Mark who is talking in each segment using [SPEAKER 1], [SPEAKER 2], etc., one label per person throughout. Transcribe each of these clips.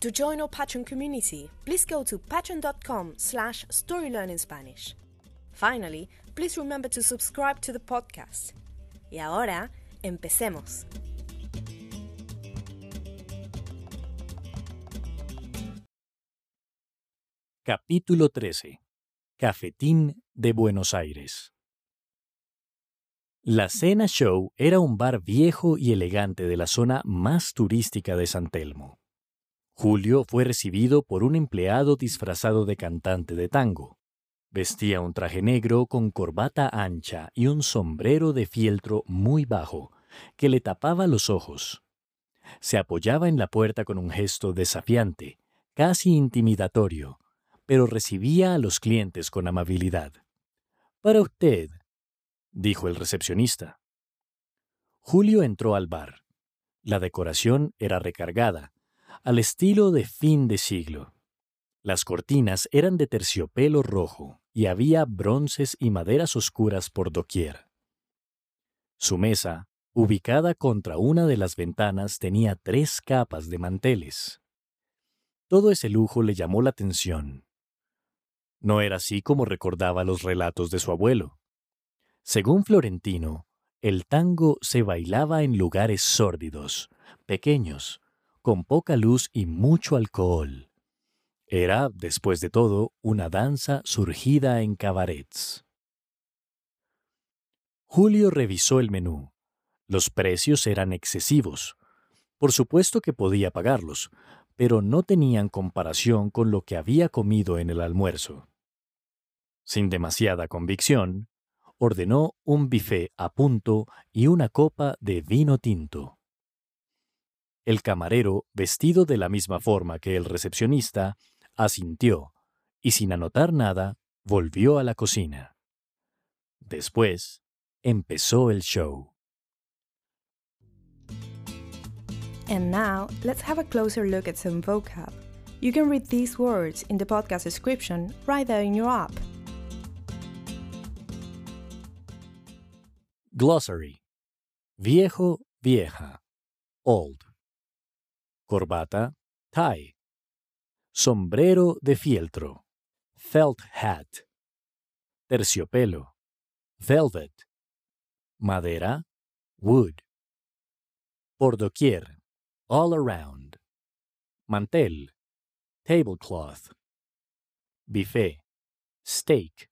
[SPEAKER 1] To join our Patreon community, please go to patreon.com slash storylearningspanish. Finally, please remember to subscribe to the podcast. Y ahora, empecemos.
[SPEAKER 2] Capítulo 13. Cafetín de Buenos Aires. La Cena Show era un bar viejo y elegante de la zona más turística de San Telmo. Julio fue recibido por un empleado disfrazado de cantante de tango. Vestía un traje negro con corbata ancha y un sombrero de fieltro muy bajo, que le tapaba los ojos. Se apoyaba en la puerta con un gesto desafiante, casi intimidatorio, pero recibía a los clientes con amabilidad. Para usted, dijo el recepcionista. Julio entró al bar. La decoración era recargada, al estilo de fin de siglo. Las cortinas eran de terciopelo rojo y había bronces y maderas oscuras por doquier. Su mesa, ubicada contra una de las ventanas, tenía tres capas de manteles. Todo ese lujo le llamó la atención. No era así como recordaba los relatos de su abuelo. Según Florentino, el tango se bailaba en lugares sórdidos, pequeños, con poca luz y mucho alcohol. Era, después de todo, una danza surgida en cabarets. Julio revisó el menú. Los precios eran excesivos. Por supuesto que podía pagarlos, pero no tenían comparación con lo que había comido en el almuerzo. Sin demasiada convicción, ordenó un buffet a punto y una copa de vino tinto. El camarero, vestido de la misma forma que el recepcionista, asintió y sin anotar nada, volvió a la cocina. Después, empezó el show.
[SPEAKER 1] And now, let's have a closer look at some vocab. You can read these words in the podcast description right there in your app.
[SPEAKER 2] Glossary. Viejo, vieja. Old. Corbata, tie, sombrero de fieltro, felt hat, terciopelo, velvet, madera, wood, por doquier, all around, mantel, tablecloth, buffet, steak,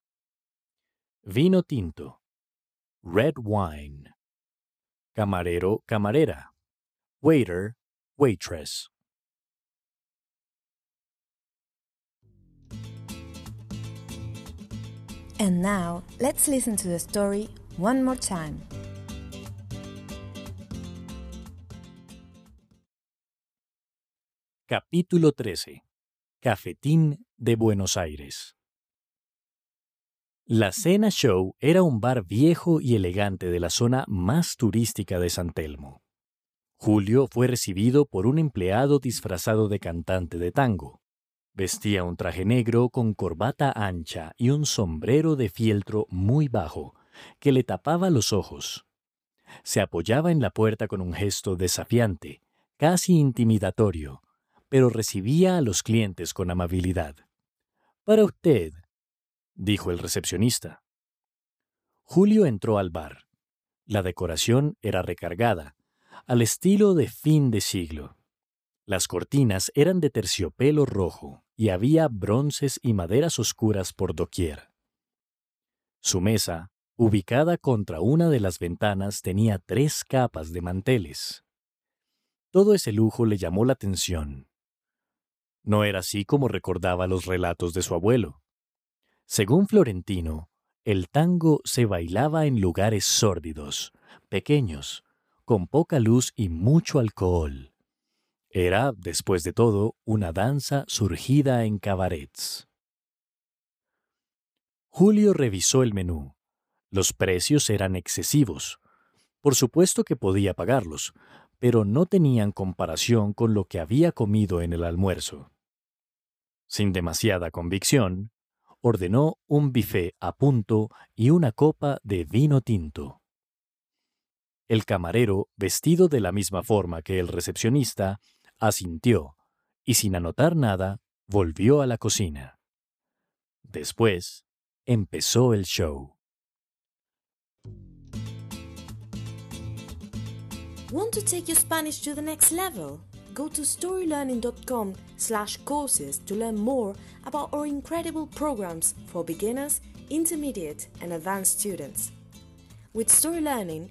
[SPEAKER 2] vino tinto, red wine, camarero, camarera, waiter, waitress.
[SPEAKER 1] And now, let's listen to the story one more time.
[SPEAKER 2] Capítulo 13. Cafetín de Buenos Aires. La Cena Show era un bar viejo y elegante de la zona más turística de San Telmo. Julio fue recibido por un empleado disfrazado de cantante de tango. Vestía un traje negro con corbata ancha y un sombrero de fieltro muy bajo, que le tapaba los ojos. Se apoyaba en la puerta con un gesto desafiante, casi intimidatorio, pero recibía a los clientes con amabilidad. Para usted, dijo el recepcionista. Julio entró al bar. La decoración era recargada, al estilo de fin de siglo. Las cortinas eran de terciopelo rojo y había bronces y maderas oscuras por doquier. Su mesa, ubicada contra una de las ventanas, tenía tres capas de manteles. Todo ese lujo le llamó la atención. No era así como recordaba los relatos de su abuelo. Según Florentino, el tango se bailaba en lugares sórdidos, pequeños, con poca luz y mucho alcohol. Era, después de todo, una danza surgida en cabarets. Julio revisó el menú. Los precios eran excesivos. Por supuesto que podía pagarlos, pero no tenían comparación con lo que había comido en el almuerzo. Sin demasiada convicción, ordenó un buffet a punto y una copa de vino tinto. El camarero, vestido de la misma forma que el recepcionista, asintió y sin anotar nada, volvió a la cocina. Después, empezó el show.
[SPEAKER 1] Want to take your Spanish to the next level? Go to storylearning.com slash courses to learn more about our incredible programs for beginners, intermediate and advanced students. With Story Learning,